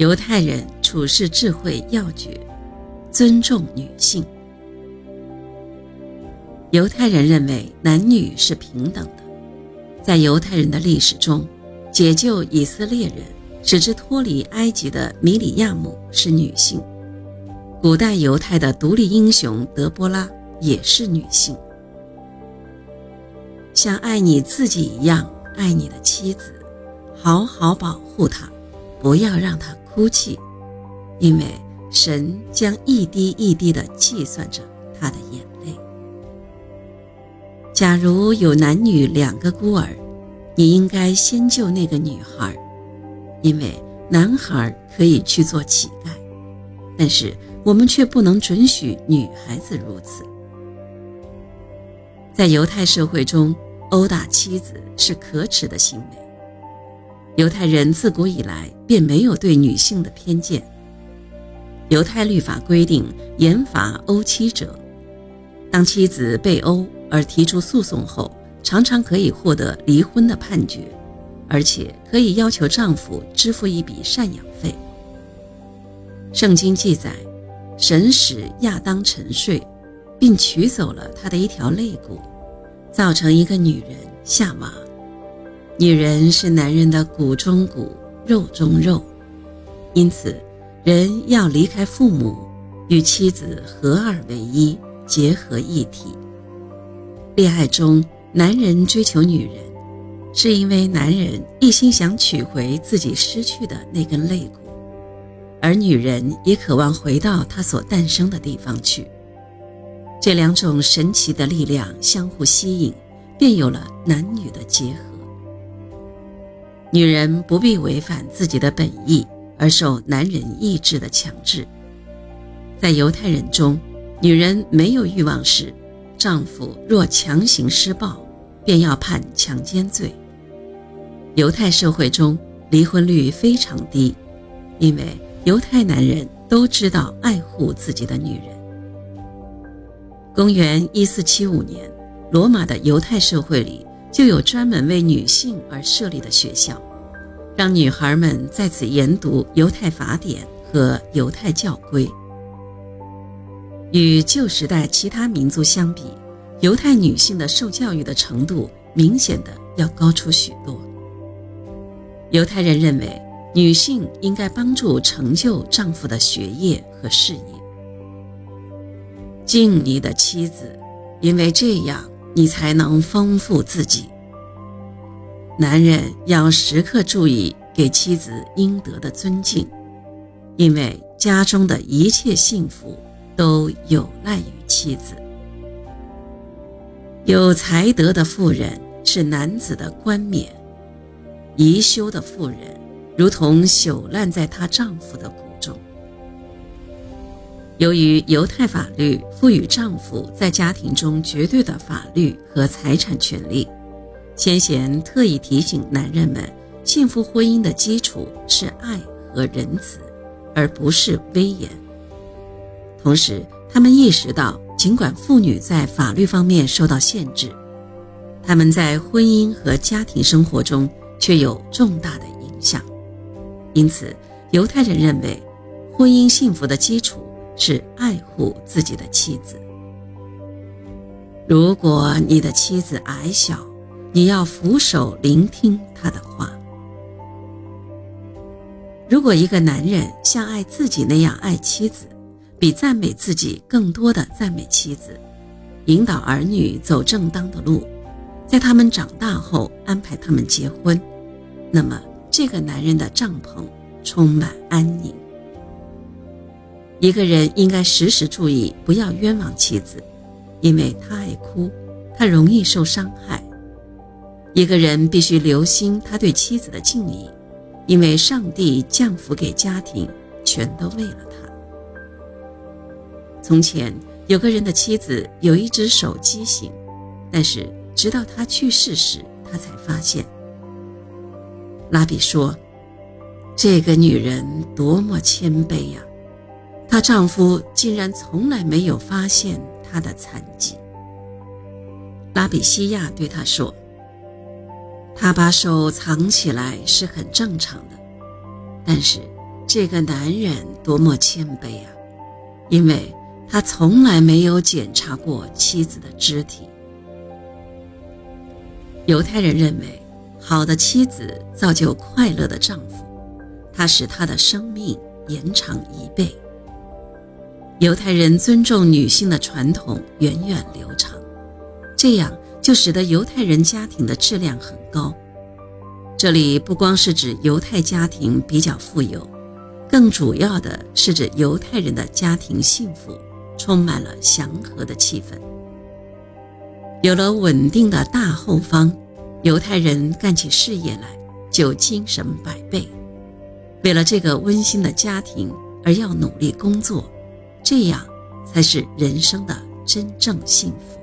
犹太人处世智慧要诀：尊重女性。犹太人认为男女是平等的。在犹太人的历史中，解救以色列人、使之脱离埃及的米里亚姆是女性；古代犹太的独立英雄德波拉也是女性。像爱你自己一样爱你的妻子，好好保护她，不要让她。哭泣，因为神将一滴一滴地计算着他的眼泪。假如有男女两个孤儿，你应该先救那个女孩，因为男孩可以去做乞丐，但是我们却不能准许女孩子如此。在犹太社会中，殴打妻子是可耻的行为。犹太人自古以来便没有对女性的偏见。犹太律法规定严罚殴妻者，当妻子被殴而提出诉讼后，常常可以获得离婚的判决，而且可以要求丈夫支付一笔赡养费。圣经记载，神使亚当沉睡，并取走了他的一条肋骨，造成一个女人夏娃。女人是男人的骨中骨、肉中肉，因此，人要离开父母，与妻子合二为一，结合一体。恋爱中，男人追求女人，是因为男人一心想取回自己失去的那根肋骨，而女人也渴望回到她所诞生的地方去。这两种神奇的力量相互吸引，便有了男女的结合。女人不必违反自己的本意而受男人意志的强制。在犹太人中，女人没有欲望时，丈夫若强行施暴，便要判强奸罪。犹太社会中离婚率非常低，因为犹太男人都知道爱护自己的女人。公元一四七五年，罗马的犹太社会里。就有专门为女性而设立的学校，让女孩们在此研读犹太法典和犹太教规。与旧时代其他民族相比，犹太女性的受教育的程度明显的要高出许多。犹太人认为，女性应该帮助成就丈夫的学业和事业。敬你的妻子，因为这样。你才能丰富自己。男人要时刻注意给妻子应得的尊敬，因为家中的一切幸福都有赖于妻子。有才德的妇人是男子的冠冕，宜修的妇人如同朽烂在她丈夫的骨中。由于犹太法律赋予丈夫在家庭中绝对的法律和财产权利，先贤特意提醒男人们，幸福婚姻的基础是爱和仁慈，而不是威严。同时，他们意识到，尽管妇女在法律方面受到限制，他们在婚姻和家庭生活中却有重大的影响。因此，犹太人认为，婚姻幸福的基础。是爱护自己的妻子。如果你的妻子矮小，你要俯首聆听她的话。如果一个男人像爱自己那样爱妻子，比赞美自己更多的赞美妻子，引导儿女走正当的路，在他们长大后安排他们结婚，那么这个男人的帐篷充满安宁。一个人应该时时注意，不要冤枉妻子，因为她爱哭，她容易受伤害。一个人必须留心他对妻子的敬意，因为上帝降福给家庭，全都为了他。从前有个人的妻子有一只手畸形，但是直到他去世时，他才发现。拉比说：“这个女人多么谦卑呀！”她丈夫竟然从来没有发现她的残疾。拉比西亚对她说：“她把手藏起来是很正常的，但是这个男人多么谦卑啊！因为他从来没有检查过妻子的肢体。犹太人认为，好的妻子造就快乐的丈夫，他使他的生命延长一倍。犹太人尊重女性的传统源远流长，这样就使得犹太人家庭的质量很高。这里不光是指犹太家庭比较富有，更主要的是指犹太人的家庭幸福，充满了祥和的气氛。有了稳定的大后方，犹太人干起事业来就精神百倍。为了这个温馨的家庭而要努力工作，这样才是人生的真正幸福。